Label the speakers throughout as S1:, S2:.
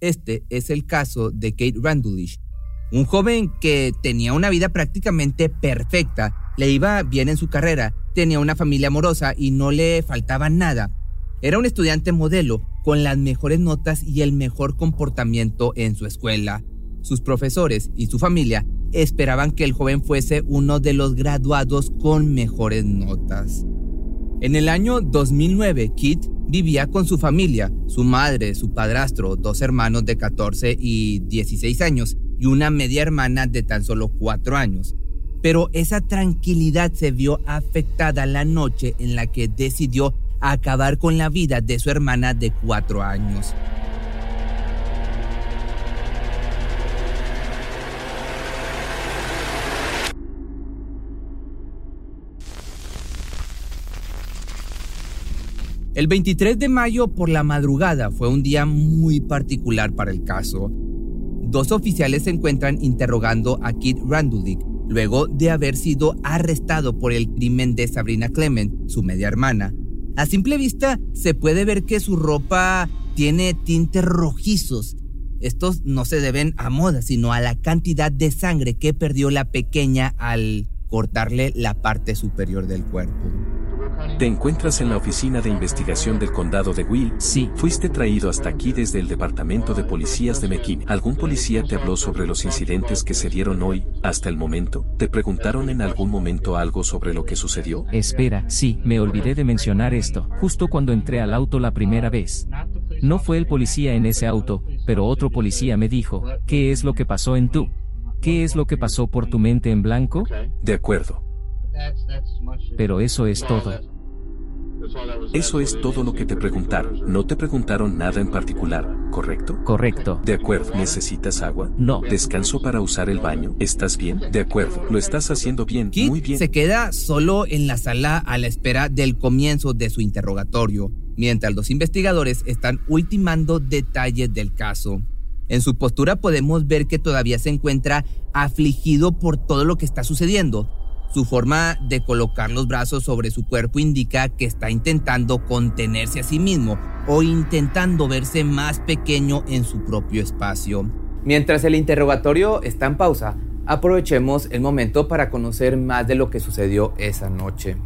S1: Este es el caso de Kate Randulish, un joven que tenía una vida prácticamente perfecta, le iba bien en su carrera, tenía una familia amorosa y no le faltaba nada. Era un estudiante modelo, con las mejores notas y el mejor comportamiento en su escuela. Sus profesores y su familia esperaban que el joven fuese uno de los graduados con mejores notas. En el año 2009, Kit vivía con su familia, su madre, su padrastro, dos hermanos de 14 y 16 años y una media hermana de tan solo 4 años. Pero esa tranquilidad se vio afectada la noche en la que decidió acabar con la vida de su hermana de 4 años. El 23 de mayo por la madrugada fue un día muy particular para el caso. Dos oficiales se encuentran interrogando a Kit Randulick luego de haber sido arrestado por el crimen de Sabrina Clement, su media hermana. A simple vista se puede ver que su ropa tiene tintes rojizos. Estos no se deben a moda, sino a la cantidad de sangre que perdió la pequeña al cortarle la parte superior del cuerpo.
S2: Te encuentras en la oficina de investigación del condado de Will.
S3: Sí.
S2: Fuiste traído hasta aquí desde el departamento de policías de McKinney. ¿Algún policía te habló sobre los incidentes que se dieron hoy, hasta el momento? ¿Te preguntaron en algún momento algo sobre lo que sucedió?
S3: Espera, sí, me olvidé de mencionar esto, justo cuando entré al auto la primera vez. No fue el policía en ese auto, pero otro policía me dijo, ¿qué es lo que pasó en tú? ¿Qué es lo que pasó por tu mente en blanco?
S2: De acuerdo.
S3: Pero eso es todo.
S2: Eso es todo lo que te preguntaron. No te preguntaron nada en particular, ¿correcto?
S3: Correcto.
S2: De acuerdo. ¿Necesitas agua?
S3: No.
S2: ¿Descanso para usar el baño? ¿Estás bien? De acuerdo. Lo estás haciendo bien.
S1: Kit
S2: Muy bien.
S1: se queda solo en la sala a la espera del comienzo de su interrogatorio, mientras los investigadores están ultimando detalles del caso. En su postura podemos ver que todavía se encuentra afligido por todo lo que está sucediendo. Su forma de colocar los brazos sobre su cuerpo indica que está intentando contenerse a sí mismo o intentando verse más pequeño en su propio espacio. Mientras el interrogatorio está en pausa, aprovechemos el momento para conocer más de lo que sucedió esa noche.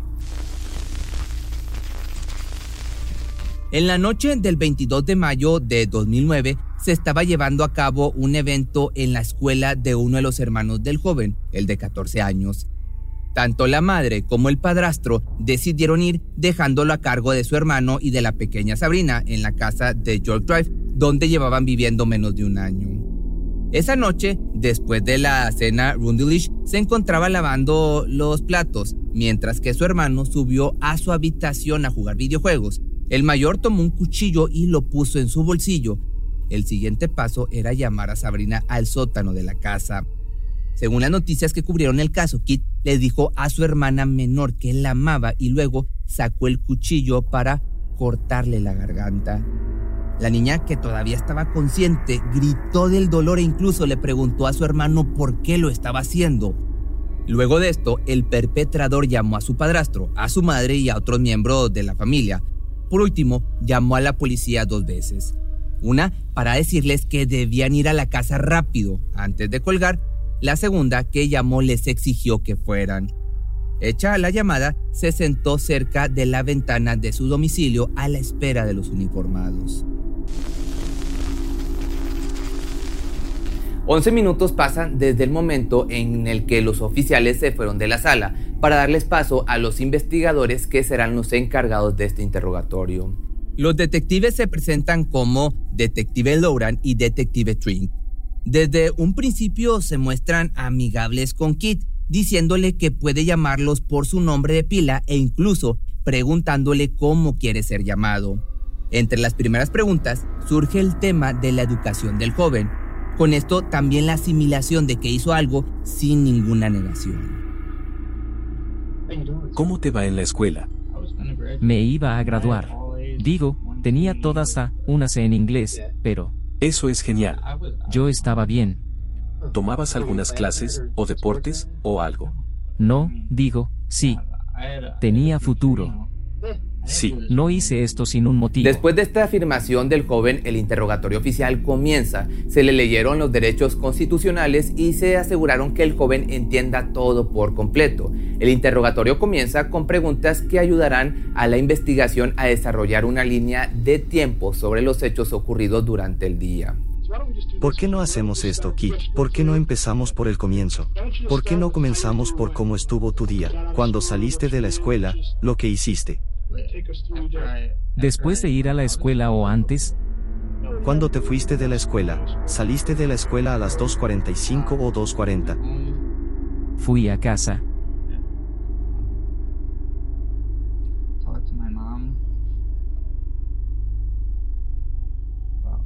S1: En la noche del 22 de mayo de 2009 se estaba llevando a cabo un evento en la escuela de uno de los hermanos del joven, el de 14 años. Tanto la madre como el padrastro decidieron ir dejándolo a cargo de su hermano y de la pequeña Sabrina en la casa de York Drive, donde llevaban viviendo menos de un año. Esa noche, después de la cena, Rundilish se encontraba lavando los platos, mientras que su hermano subió a su habitación a jugar videojuegos. El mayor tomó un cuchillo y lo puso en su bolsillo. El siguiente paso era llamar a Sabrina al sótano de la casa. Según las noticias que cubrieron el caso, Kit le dijo a su hermana menor que la amaba y luego sacó el cuchillo para cortarle la garganta. La niña, que todavía estaba consciente, gritó del dolor e incluso le preguntó a su hermano por qué lo estaba haciendo. Luego de esto, el perpetrador llamó a su padrastro, a su madre y a otros miembros de la familia. Por último, llamó a la policía dos veces. Una para decirles que debían ir a la casa rápido antes de colgar la segunda que llamó les exigió que fueran. Hecha la llamada, se sentó cerca de la ventana de su domicilio a la espera de los uniformados. 11 minutos pasan desde el momento en el que los oficiales se fueron de la sala para darles paso a los investigadores que serán los encargados de este interrogatorio. Los detectives se presentan como Detective Lauren y Detective Trink. Desde un principio se muestran amigables con Kit, diciéndole que puede llamarlos por su nombre de pila e incluso preguntándole cómo quiere ser llamado. Entre las primeras preguntas surge el tema de la educación del joven. Con esto también la asimilación de que hizo algo sin ninguna negación.
S2: ¿Cómo te va en la escuela?
S3: Me iba a graduar. Digo, tenía todas A, una C en inglés, pero...
S2: Eso es genial.
S3: Yo estaba bien.
S2: ¿Tomabas algunas clases, o deportes, o algo?
S3: No, digo, sí. Tenía futuro.
S2: Sí.
S3: No hice esto sin un motivo.
S1: Después de esta afirmación del joven, el interrogatorio oficial comienza. Se le leyeron los derechos constitucionales y se aseguraron que el joven entienda todo por completo. El interrogatorio comienza con preguntas que ayudarán a la investigación a desarrollar una línea de tiempo sobre los hechos ocurridos durante el día.
S4: ¿Por qué no hacemos esto, Kit? ¿Por qué no empezamos por el comienzo? ¿Por qué no comenzamos por cómo estuvo tu día, cuando saliste de la escuela, lo que hiciste?
S3: Después de ir a la escuela o antes,
S4: Cuando te fuiste de la escuela, saliste de la escuela a las 2.45 o 2.40.
S3: fui a casa.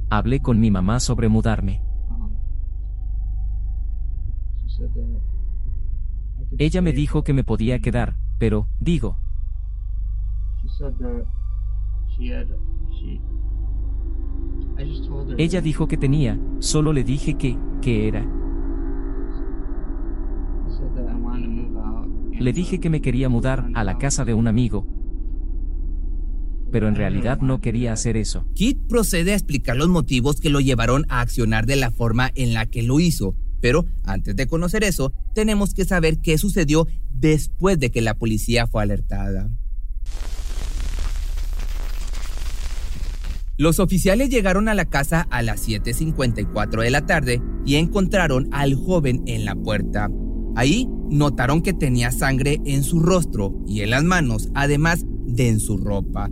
S3: Hablé con mi mamá sobre mudarme. Ella me dijo que me podía quedar, pero, digo, ella dijo que tenía, solo le dije que, que era. Le dije que me quería mudar a la casa de un amigo, pero en realidad no quería hacer eso.
S1: Kit procede a explicar los motivos que lo llevaron a accionar de la forma en la que lo hizo. Pero antes de conocer eso, tenemos que saber qué sucedió después de que la policía fue alertada. Los oficiales llegaron a la casa a las 7.54 de la tarde y encontraron al joven en la puerta. Ahí notaron que tenía sangre en su rostro y en las manos, además de en su ropa.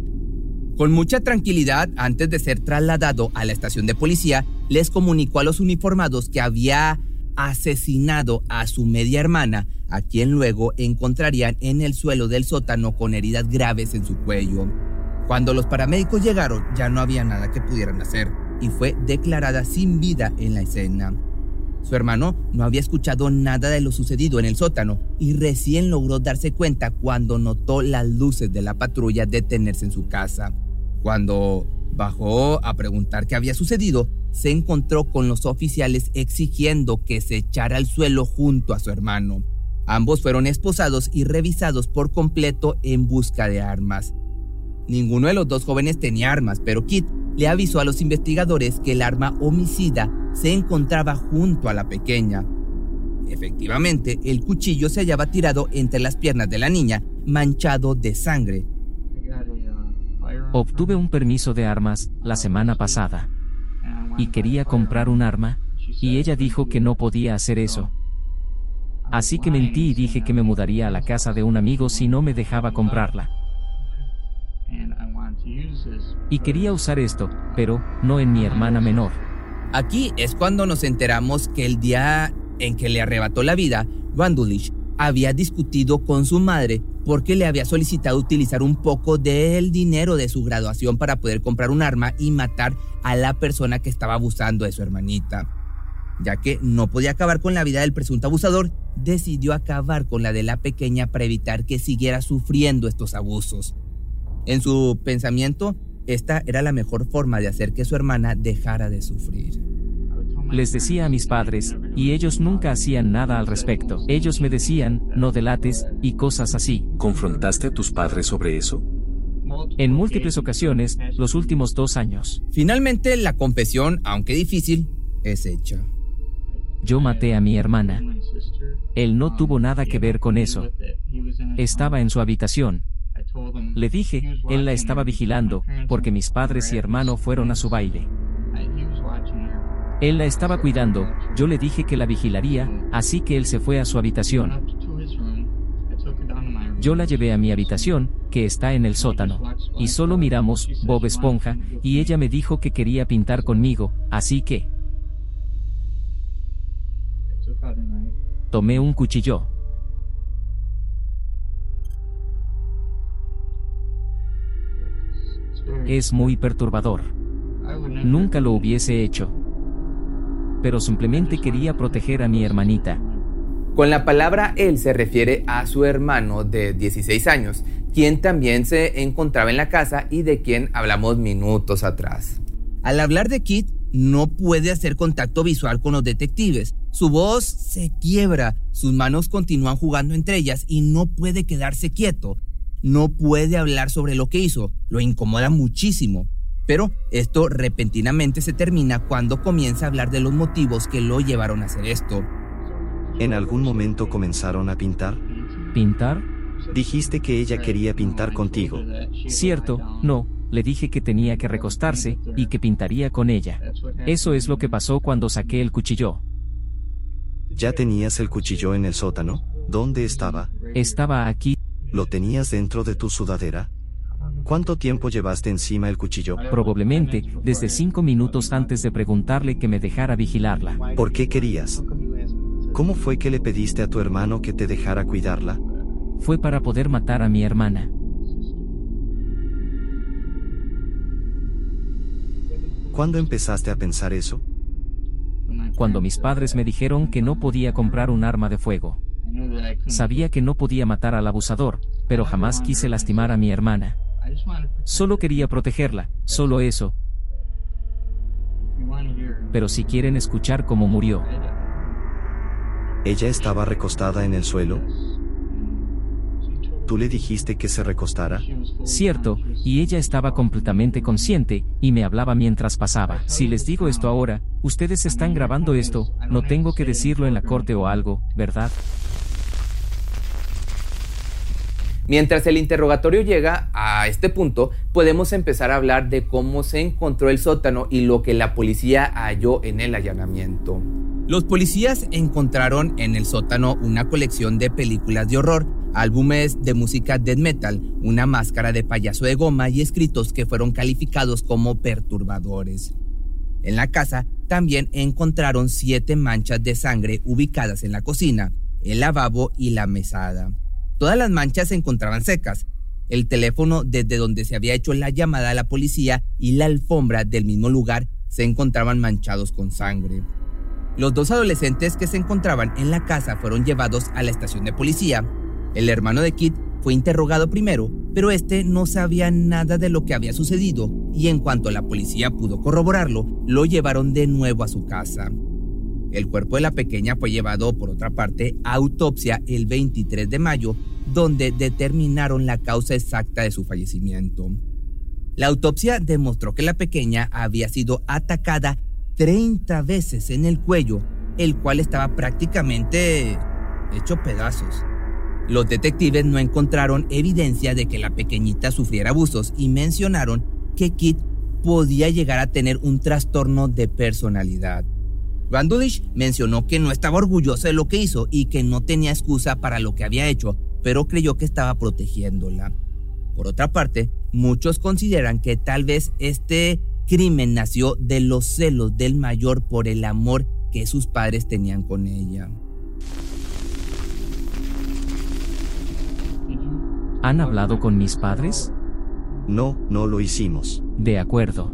S1: Con mucha tranquilidad, antes de ser trasladado a la estación de policía, les comunicó a los uniformados que había asesinado a su media hermana, a quien luego encontrarían en el suelo del sótano con heridas graves en su cuello. Cuando los paramédicos llegaron, ya no había nada que pudieran hacer y fue declarada sin vida en la escena. Su hermano no había escuchado nada de lo sucedido en el sótano y recién logró darse cuenta cuando notó las luces de la patrulla detenerse en su casa. Cuando bajó a preguntar qué había sucedido, se encontró con los oficiales exigiendo que se echara al suelo junto a su hermano. Ambos fueron esposados y revisados por completo en busca de armas. Ninguno de los dos jóvenes tenía armas, pero Kit le avisó a los investigadores que el arma homicida se encontraba junto a la pequeña. Efectivamente, el cuchillo se hallaba tirado entre las piernas de la niña, manchado de sangre.
S3: Obtuve un permiso de armas la semana pasada y quería comprar un arma, y ella dijo que no podía hacer eso. Así que mentí y dije que me mudaría a la casa de un amigo si no me dejaba comprarla. Y quería usar esto, pero no en mi hermana menor.
S1: Aquí es cuando nos enteramos que el día en que le arrebató la vida, Wandulish había discutido con su madre porque le había solicitado utilizar un poco del dinero de su graduación para poder comprar un arma y matar a la persona que estaba abusando de su hermanita. Ya que no podía acabar con la vida del presunto abusador, decidió acabar con la de la pequeña para evitar que siguiera sufriendo estos abusos. En su pensamiento, esta era la mejor forma de hacer que su hermana dejara de sufrir.
S3: Les decía a mis padres, y ellos nunca hacían nada al respecto. Ellos me decían, no delates, y cosas así.
S2: ¿Confrontaste a tus padres sobre eso?
S3: En múltiples ocasiones, los últimos dos años.
S1: Finalmente, la confesión, aunque difícil, es hecha.
S3: Yo maté a mi hermana. Él no tuvo nada que ver con eso. Estaba en su habitación. Le dije, él la estaba vigilando, porque mis padres y hermano fueron a su baile. Él la estaba cuidando, yo le dije que la vigilaría, así que él se fue a su habitación. Yo la llevé a mi habitación, que está en el sótano, y solo miramos Bob Esponja, y ella me dijo que quería pintar conmigo, así que tomé un cuchillo. Es muy perturbador. Nunca lo hubiese hecho. Pero simplemente quería proteger a mi hermanita.
S1: Con la palabra él se refiere a su hermano de 16 años, quien también se encontraba en la casa y de quien hablamos minutos atrás. Al hablar de Kit, no puede hacer contacto visual con los detectives. Su voz se quiebra, sus manos continúan jugando entre ellas y no puede quedarse quieto. No puede hablar sobre lo que hizo, lo incomoda muchísimo. Pero esto repentinamente se termina cuando comienza a hablar de los motivos que lo llevaron a hacer esto.
S4: ¿En algún momento comenzaron a pintar?
S3: ¿Pintar?
S4: Dijiste que ella quería pintar contigo.
S3: Cierto, no, le dije que tenía que recostarse y que pintaría con ella. Eso es lo que pasó cuando saqué el cuchillo.
S4: ¿Ya tenías el cuchillo en el sótano? ¿Dónde estaba?
S3: Estaba aquí.
S4: ¿Lo tenías dentro de tu sudadera? ¿Cuánto tiempo llevaste encima el cuchillo?
S3: Probablemente, desde cinco minutos antes de preguntarle que me dejara vigilarla.
S4: ¿Por qué querías? ¿Cómo fue que le pediste a tu hermano que te dejara cuidarla?
S3: Fue para poder matar a mi hermana.
S4: ¿Cuándo empezaste a pensar eso?
S3: Cuando mis padres me dijeron que no podía comprar un arma de fuego. Sabía que no podía matar al abusador, pero jamás quise lastimar a mi hermana. Solo quería protegerla, solo eso. Pero si quieren escuchar cómo murió.
S4: ¿Ella estaba recostada en el suelo? ¿Tú le dijiste que se recostara?
S3: Cierto, y ella estaba completamente consciente, y me hablaba mientras pasaba. Si les digo esto ahora, ustedes están grabando esto, no tengo que decirlo en la corte o algo, ¿verdad?
S1: Mientras el interrogatorio llega a este punto, podemos empezar a hablar de cómo se encontró el sótano y lo que la policía halló en el allanamiento. Los policías encontraron en el sótano una colección de películas de horror, álbumes de música death metal, una máscara de payaso de goma y escritos que fueron calificados como perturbadores. En la casa también encontraron siete manchas de sangre ubicadas en la cocina, el lavabo y la mesada. Todas las manchas se encontraban secas. El teléfono desde donde se había hecho la llamada a la policía y la alfombra del mismo lugar se encontraban manchados con sangre. Los dos adolescentes que se encontraban en la casa fueron llevados a la estación de policía. El hermano de Kit fue interrogado primero, pero este no sabía nada de lo que había sucedido y en cuanto la policía pudo corroborarlo, lo llevaron de nuevo a su casa. El cuerpo de la pequeña fue llevado, por otra parte, a autopsia el 23 de mayo, donde determinaron la causa exacta de su fallecimiento. La autopsia demostró que la pequeña había sido atacada 30 veces en el cuello, el cual estaba prácticamente hecho pedazos. Los detectives no encontraron evidencia de que la pequeñita sufriera abusos y mencionaron que Kit podía llegar a tener un trastorno de personalidad. Randulish mencionó que no estaba orgulloso de lo que hizo y que no tenía excusa para lo que había hecho, pero creyó que estaba protegiéndola. Por otra parte, muchos consideran que tal vez este crimen nació de los celos del mayor por el amor que sus padres tenían con ella.
S3: ¿Han hablado con mis padres?
S4: No, no lo hicimos.
S3: De acuerdo.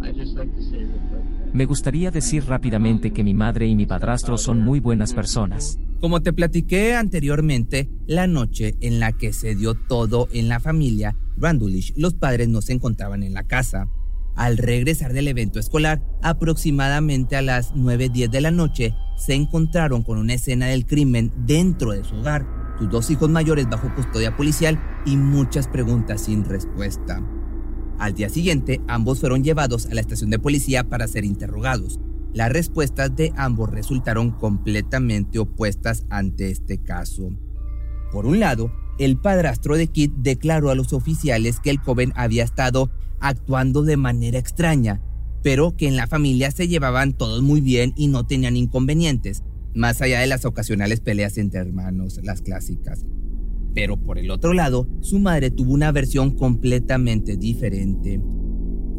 S3: Me gustaría decir rápidamente que mi madre y mi padrastro son muy buenas personas.
S1: Como te platiqué anteriormente, la noche en la que se dio todo en la familia Randulish, los padres no se encontraban en la casa. Al regresar del evento escolar, aproximadamente a las 9.10 de la noche, se encontraron con una escena del crimen dentro de su hogar, sus dos hijos mayores bajo custodia policial y muchas preguntas sin respuesta. Al día siguiente, ambos fueron llevados a la estación de policía para ser interrogados. Las respuestas de ambos resultaron completamente opuestas ante este caso. Por un lado, el padrastro de Kit declaró a los oficiales que el joven había estado actuando de manera extraña, pero que en la familia se llevaban todos muy bien y no tenían inconvenientes, más allá de las ocasionales peleas entre hermanos, las clásicas. Pero por el otro lado, su madre tuvo una versión completamente diferente.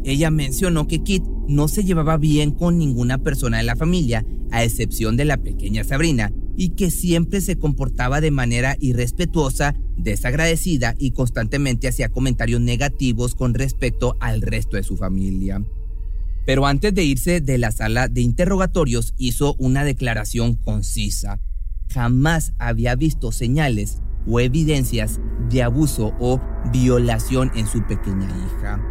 S1: Ella mencionó que Kit no se llevaba bien con ninguna persona de la familia, a excepción de la pequeña Sabrina, y que siempre se comportaba de manera irrespetuosa, desagradecida y constantemente hacía comentarios negativos con respecto al resto de su familia. Pero antes de irse de la sala de interrogatorios hizo una declaración concisa. Jamás había visto señales o evidencias de abuso o violación en su pequeña hija.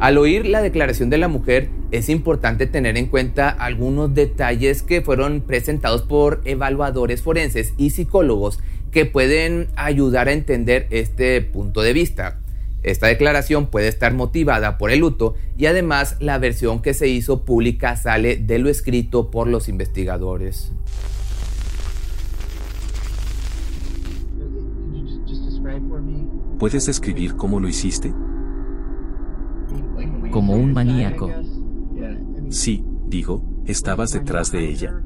S1: Al oír la declaración de la mujer, es importante tener en cuenta algunos detalles que fueron presentados por evaluadores forenses y psicólogos que pueden ayudar a entender este punto de vista. Esta declaración puede estar motivada por el luto y además la versión que se hizo pública sale de lo escrito por los investigadores.
S2: ¿Puedes describir cómo lo hiciste?
S3: Como un maníaco.
S2: Sí, digo, estabas detrás de ella.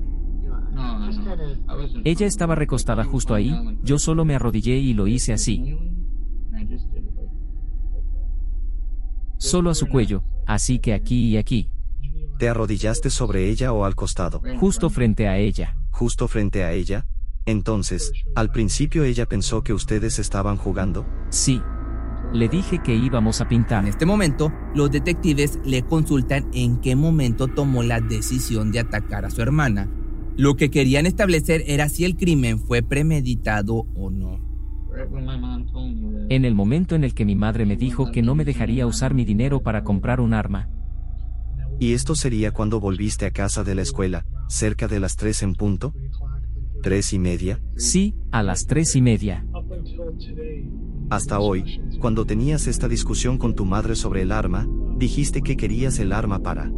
S3: Ella estaba recostada justo ahí, yo solo me arrodillé y lo hice así. Solo a su cuello, así que aquí y aquí.
S4: ¿Te arrodillaste sobre ella o al costado?
S3: Justo frente a ella.
S4: Justo frente a ella. Entonces, al principio ella pensó que ustedes estaban jugando.
S3: Sí. Le dije que íbamos a pintar.
S1: En este momento, los detectives le consultan en qué momento tomó la decisión de atacar a su hermana. Lo que querían establecer era si el crimen fue premeditado o no.
S3: En el momento en el que mi madre me dijo que no me dejaría usar mi dinero para comprar un arma.
S4: ¿Y esto sería cuando volviste a casa de la escuela, cerca de las tres en punto? ¿Tres y media?
S3: Sí, a las tres y media.
S4: Hasta hoy, cuando tenías esta discusión con tu madre sobre el arma, dijiste que querías el arma para...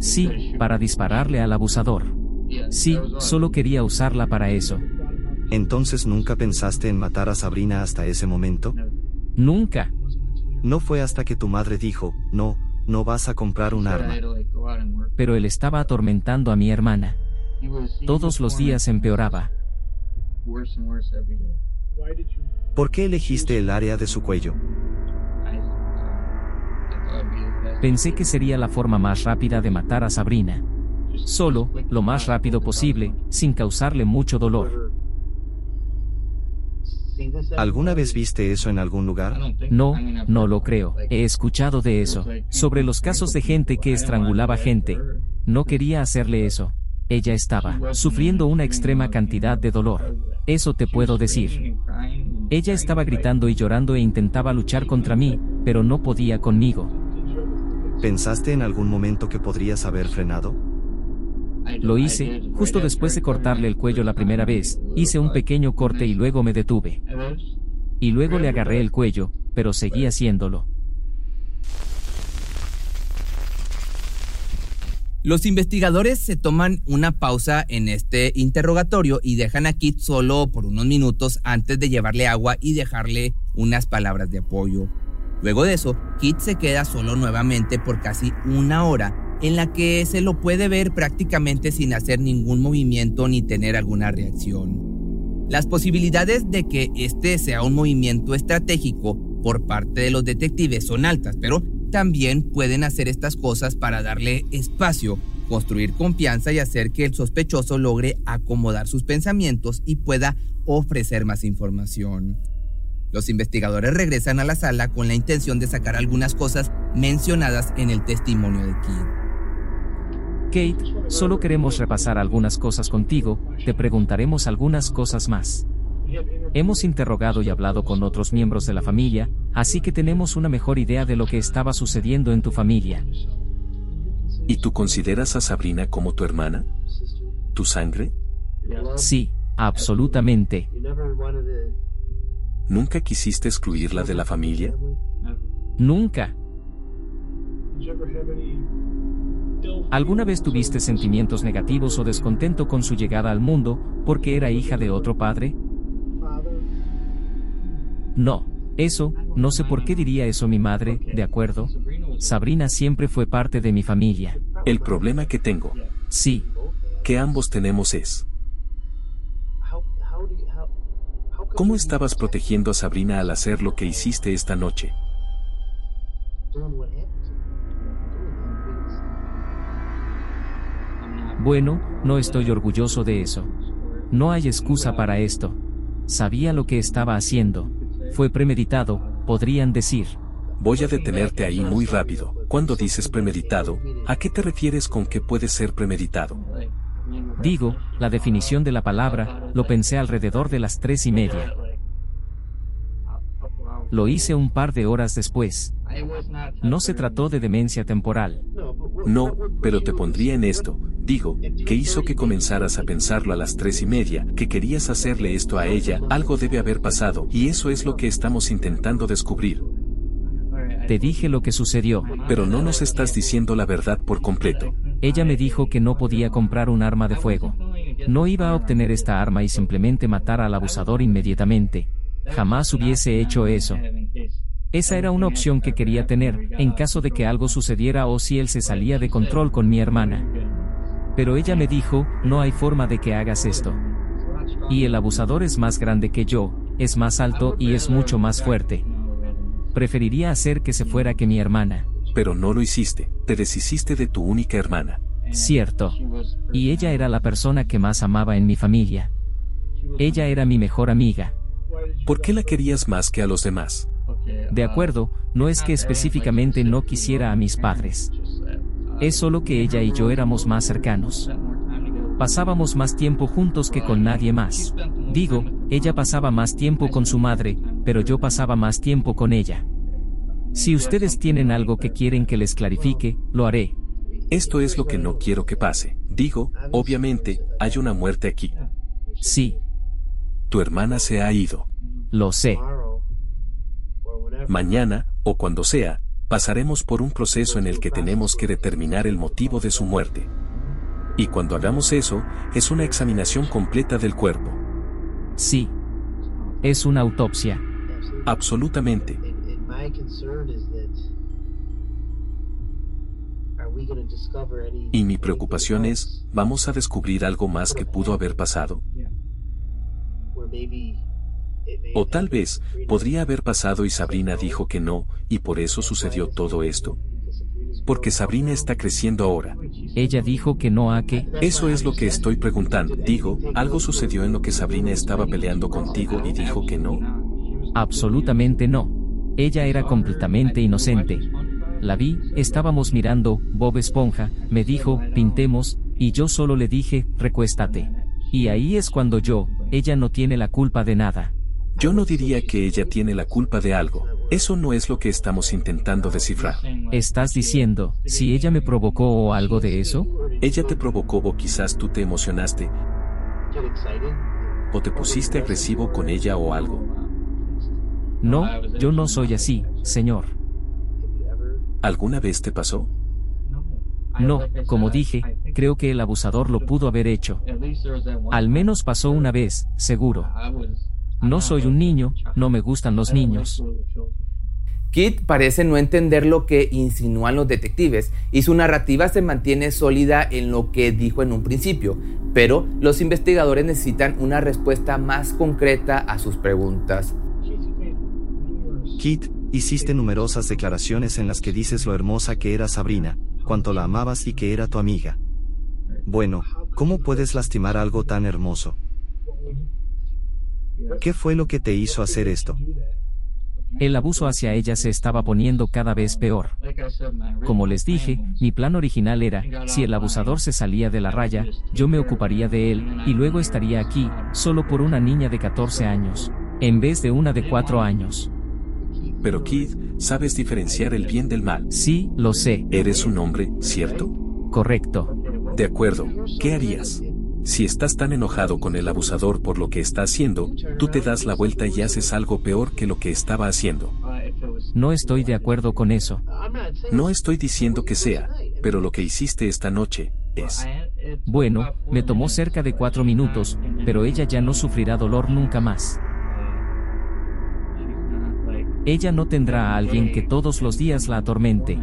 S3: Sí, para dispararle al abusador. Sí, solo quería usarla para eso.
S4: Entonces nunca pensaste en matar a Sabrina hasta ese momento?
S3: Nunca.
S4: No fue hasta que tu madre dijo, no, no vas a comprar un arma.
S3: Pero él estaba atormentando a mi hermana. Todos los días empeoraba.
S4: ¿Por qué elegiste el área de su cuello?
S3: Pensé que sería la forma más rápida de matar a Sabrina. Solo, lo más rápido posible, sin causarle mucho dolor.
S4: ¿Alguna vez viste eso en algún lugar?
S3: No, no lo creo. He escuchado de eso. Sobre los casos de gente que estrangulaba gente. No quería hacerle eso. Ella estaba sufriendo una extrema cantidad de dolor. Eso te puedo decir. Ella estaba gritando y llorando e intentaba luchar contra mí, pero no podía conmigo.
S4: ¿Pensaste en algún momento que podrías haber frenado?
S3: Lo hice, justo después de cortarle el cuello la primera vez, hice un pequeño corte y luego me detuve. Y luego le agarré el cuello, pero seguí haciéndolo.
S1: Los investigadores se toman una pausa en este interrogatorio y dejan a Kit solo por unos minutos antes de llevarle agua y dejarle unas palabras de apoyo. Luego de eso, Kit se queda solo nuevamente por casi una hora en la que se lo puede ver prácticamente sin hacer ningún movimiento ni tener alguna reacción. Las posibilidades de que este sea un movimiento estratégico por parte de los detectives son altas, pero también pueden hacer estas cosas para darle espacio, construir confianza y hacer que el sospechoso logre acomodar sus pensamientos y pueda ofrecer más información. Los investigadores regresan a la sala con la intención de sacar algunas cosas mencionadas en el testimonio de Kid.
S3: Kate, solo queremos repasar algunas cosas contigo, te preguntaremos algunas cosas más. Hemos interrogado y hablado con otros miembros de la familia, así que tenemos una mejor idea de lo que estaba sucediendo en tu familia.
S2: ¿Y tú consideras a Sabrina como tu hermana? ¿Tu sangre?
S3: Sí, absolutamente.
S2: ¿Nunca quisiste excluirla de la familia?
S3: Nunca. ¿Alguna vez tuviste sentimientos negativos o descontento con su llegada al mundo, porque era hija de otro padre? No. Eso, no sé por qué diría eso mi madre, ¿de acuerdo? Sabrina siempre fue parte de mi familia.
S2: El problema que tengo.
S3: Sí.
S2: Que ambos tenemos es. ¿Cómo estabas protegiendo a Sabrina al hacer lo que hiciste esta noche?
S3: Bueno, no estoy orgulloso de eso. No hay excusa para esto. Sabía lo que estaba haciendo. Fue premeditado, podrían decir.
S2: Voy a detenerte ahí muy rápido. Cuando dices premeditado, ¿a qué te refieres con que puede ser premeditado?
S3: Digo, la definición de la palabra, lo pensé alrededor de las tres y media. Lo hice un par de horas después. No se trató de demencia temporal.
S2: No, pero te pondría en esto. Digo, que hizo que comenzaras a pensarlo a las tres y media, que querías hacerle esto a ella, algo debe haber pasado, y eso es lo que estamos intentando descubrir.
S3: Te dije lo que sucedió.
S2: Pero no nos estás diciendo la verdad por completo.
S3: Ella me dijo que no podía comprar un arma de fuego. No iba a obtener esta arma y simplemente matar al abusador inmediatamente. Jamás hubiese hecho eso. Esa era una opción que quería tener, en caso de que algo sucediera o si él se salía de control con mi hermana. Pero ella me dijo, no hay forma de que hagas esto. Y el abusador es más grande que yo, es más alto y es mucho más fuerte. Preferiría hacer que se fuera que mi hermana.
S2: Pero no lo hiciste, te deshiciste de tu única hermana.
S3: Cierto. Y ella era la persona que más amaba en mi familia. Ella era mi mejor amiga.
S2: ¿Por qué la querías más que a los demás?
S3: De acuerdo, no es que específicamente no quisiera a mis padres. Es solo que ella y yo éramos más cercanos. Pasábamos más tiempo juntos que con nadie más. Digo, ella pasaba más tiempo con su madre, pero yo pasaba más tiempo con ella. Si ustedes tienen algo que quieren que les clarifique, lo haré.
S2: Esto es lo que no quiero que pase. Digo, obviamente, hay una muerte aquí.
S3: Sí.
S2: Tu hermana se ha ido.
S3: Lo sé.
S2: Mañana, o cuando sea, pasaremos por un proceso en el que tenemos que determinar el motivo de su muerte. Y cuando hagamos eso, es una examinación completa del cuerpo.
S3: Sí. Es una autopsia.
S2: Absolutamente. Y mi preocupación es, ¿vamos a descubrir algo más que pudo haber pasado? O tal vez, podría haber pasado y Sabrina dijo que no, y por eso sucedió todo esto. Porque Sabrina está creciendo ahora.
S3: Ella dijo que no a qué.
S2: Eso es lo que estoy preguntando. Digo, algo sucedió en lo que Sabrina estaba peleando contigo y dijo que no.
S3: Absolutamente no. Ella era completamente inocente. La vi, estábamos mirando, Bob Esponja, me dijo, pintemos, y yo solo le dije, recuéstate. Y ahí es cuando yo, ella no tiene la culpa de nada.
S2: Yo no diría que ella tiene la culpa de algo. Eso no es lo que estamos intentando descifrar.
S3: ¿Estás diciendo, si ella me provocó o algo de eso?
S2: Ella te provocó o quizás tú te emocionaste. ¿O te pusiste agresivo con ella o algo?
S3: No, yo no soy así, señor.
S2: ¿Alguna vez te pasó?
S3: No, como dije, creo que el abusador lo pudo haber hecho. Al menos pasó una vez, seguro. No soy un niño, no me gustan los niños.
S1: Kit parece no entender lo que insinúan los detectives y su narrativa se mantiene sólida en lo que dijo en un principio, pero los investigadores necesitan una respuesta más concreta a sus preguntas.
S4: Kit, hiciste numerosas declaraciones en las que dices lo hermosa que era Sabrina, cuánto la amabas y que era tu amiga. Bueno, ¿cómo puedes lastimar algo tan hermoso? ¿Qué fue lo que te hizo hacer esto?
S3: El abuso hacia ella se estaba poniendo cada vez peor. Como les dije, mi plan original era, si el abusador se salía de la raya, yo me ocuparía de él, y luego estaría aquí, solo por una niña de 14 años, en vez de una de 4 años.
S2: Pero Kid, sabes diferenciar el bien del mal.
S3: Sí, lo sé.
S2: Eres un hombre, ¿cierto?
S3: Correcto.
S2: De acuerdo, ¿qué harías? Si estás tan enojado con el abusador por lo que está haciendo, tú te das la vuelta y haces algo peor que lo que estaba haciendo.
S3: No estoy de acuerdo con eso.
S2: No estoy diciendo que sea, pero lo que hiciste esta noche es...
S3: Bueno, me tomó cerca de cuatro minutos, pero ella ya no sufrirá dolor nunca más. Ella no tendrá a alguien que todos los días la atormente.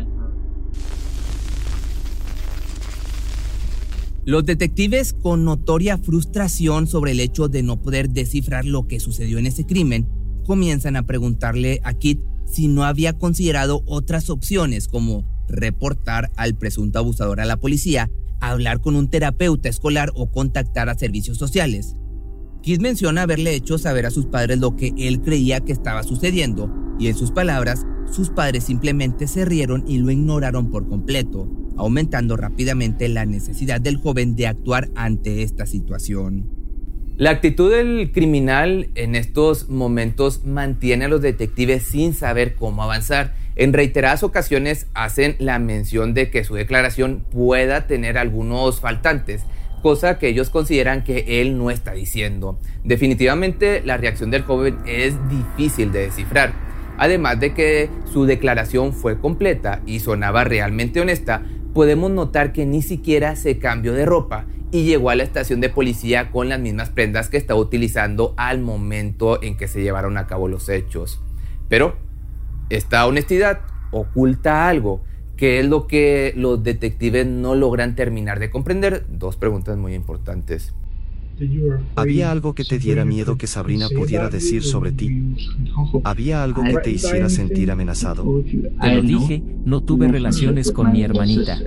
S1: Los detectives, con notoria frustración sobre el hecho de no poder descifrar lo que sucedió en ese crimen, comienzan a preguntarle a Kit si no había considerado otras opciones como reportar al presunto abusador a la policía, hablar con un terapeuta escolar o contactar a servicios sociales. Kid menciona haberle hecho saber a sus padres lo que él creía que estaba sucediendo, y en sus palabras, sus padres simplemente se rieron y lo ignoraron por completo, aumentando rápidamente la necesidad del joven de actuar ante esta situación.
S5: La actitud del criminal en estos momentos mantiene a los detectives sin saber cómo avanzar. En reiteradas ocasiones hacen la mención de que su declaración pueda tener algunos faltantes, cosa que ellos consideran que él no está diciendo. Definitivamente la reacción del joven es difícil de descifrar. Además de que su declaración fue completa y sonaba realmente honesta, podemos notar que ni siquiera se cambió de ropa y llegó a la estación de policía con las mismas prendas que estaba utilizando al momento en que se llevaron a cabo los hechos. Pero esta honestidad oculta algo, que es lo que los detectives no logran terminar de comprender. Dos preguntas muy importantes.
S4: ¿Había algo que te diera miedo que Sabrina pudiera decir sobre ti? ¿Había algo que te hiciera sentir amenazado?
S3: Te lo dije, no tuve relaciones con mi hermanita.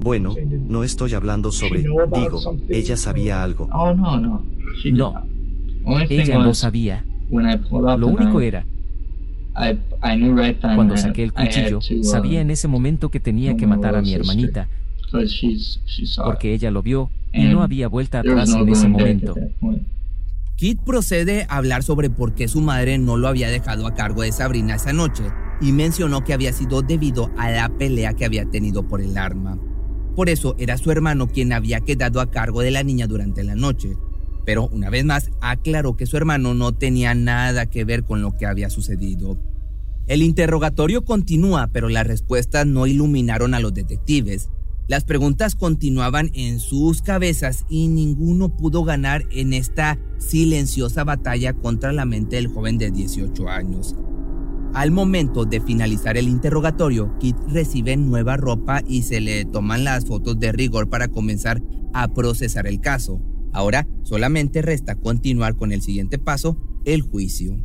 S4: Bueno, no estoy hablando sobre, digo, ella sabía algo.
S3: No, ella no sabía. Lo único era, cuando saqué el cuchillo, sabía en ese momento que tenía que matar a mi hermanita, porque ella lo vio y no había vuelta atrás en ese momento.
S1: Kit procede a hablar sobre por qué su madre no lo había dejado a cargo de Sabrina esa noche y mencionó que había sido debido a la pelea que había tenido por el arma. Por eso era su hermano quien había quedado a cargo de la niña durante la noche. Pero una vez más aclaró que su hermano no tenía nada que ver con lo que había sucedido. El interrogatorio continúa, pero las respuestas no iluminaron a los detectives. Las preguntas continuaban en sus cabezas y ninguno pudo ganar en esta silenciosa batalla contra la mente del joven de 18 años. Al momento de finalizar el interrogatorio, Kit recibe nueva ropa y se le toman las fotos de rigor para comenzar a procesar el caso. Ahora solamente resta continuar con el siguiente paso, el juicio.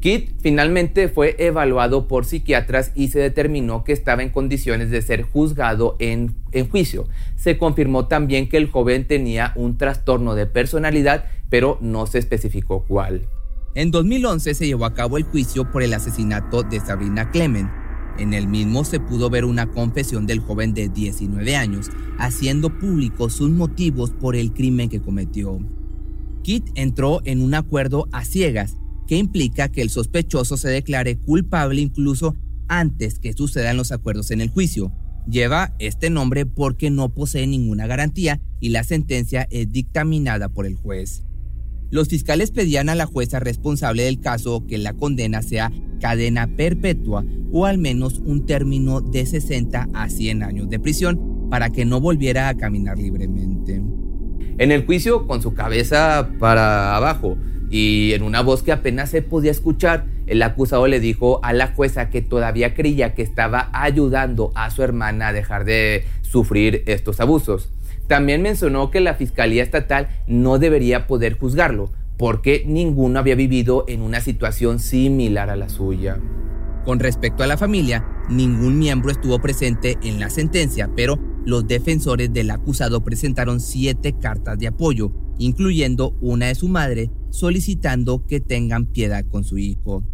S5: Kit finalmente fue evaluado por psiquiatras y se determinó que estaba en condiciones de ser juzgado en, en, juicio. Se confirmó también que el joven tenía un trastorno de personalidad, pero no se especificó cuál.
S1: En 2011 se llevó a cabo el juicio por el asesinato de Sabrina Clement. En el mismo se pudo ver una confesión del joven de 19 años, haciendo público sus motivos por el crimen que cometió. Kit entró en un acuerdo a ciegas que implica que el sospechoso se declare culpable incluso antes que sucedan los acuerdos en el juicio. Lleva este nombre porque no posee ninguna garantía y la sentencia es dictaminada por el juez. Los fiscales pedían a la jueza responsable del caso que la condena sea cadena perpetua o al menos un término de 60 a 100 años de prisión para que no volviera a caminar libremente.
S5: En el juicio, con su cabeza para abajo, y en una voz que apenas se podía escuchar, el acusado le dijo a la jueza que todavía creía que estaba ayudando a su hermana a dejar de sufrir estos abusos. También mencionó que la Fiscalía Estatal no debería poder juzgarlo, porque ninguno había vivido en una situación similar a la suya.
S1: Con respecto a la familia, ningún miembro estuvo presente en la sentencia, pero los defensores del acusado presentaron siete cartas de apoyo, incluyendo una de su madre, solicitando que tengan piedad con su hijo.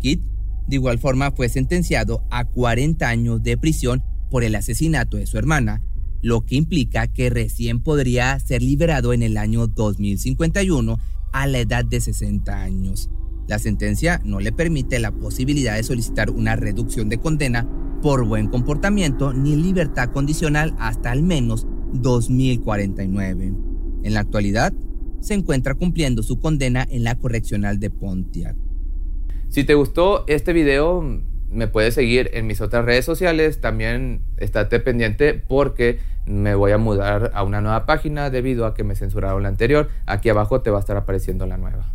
S1: Kit, de igual forma, fue sentenciado a 40 años de prisión por el asesinato de su hermana, lo que implica que recién podría ser liberado en el año 2051 a la edad de 60 años. La sentencia no le permite la posibilidad de solicitar una reducción de condena por buen comportamiento ni libertad condicional hasta al menos 2049. En la actualidad, se encuentra cumpliendo su condena en la correccional de Pontiac.
S5: Si te gustó este video, me puedes seguir en mis otras redes sociales. También estate pendiente porque me voy a mudar a una nueva página debido a que me censuraron la anterior. Aquí abajo te va a estar apareciendo la nueva.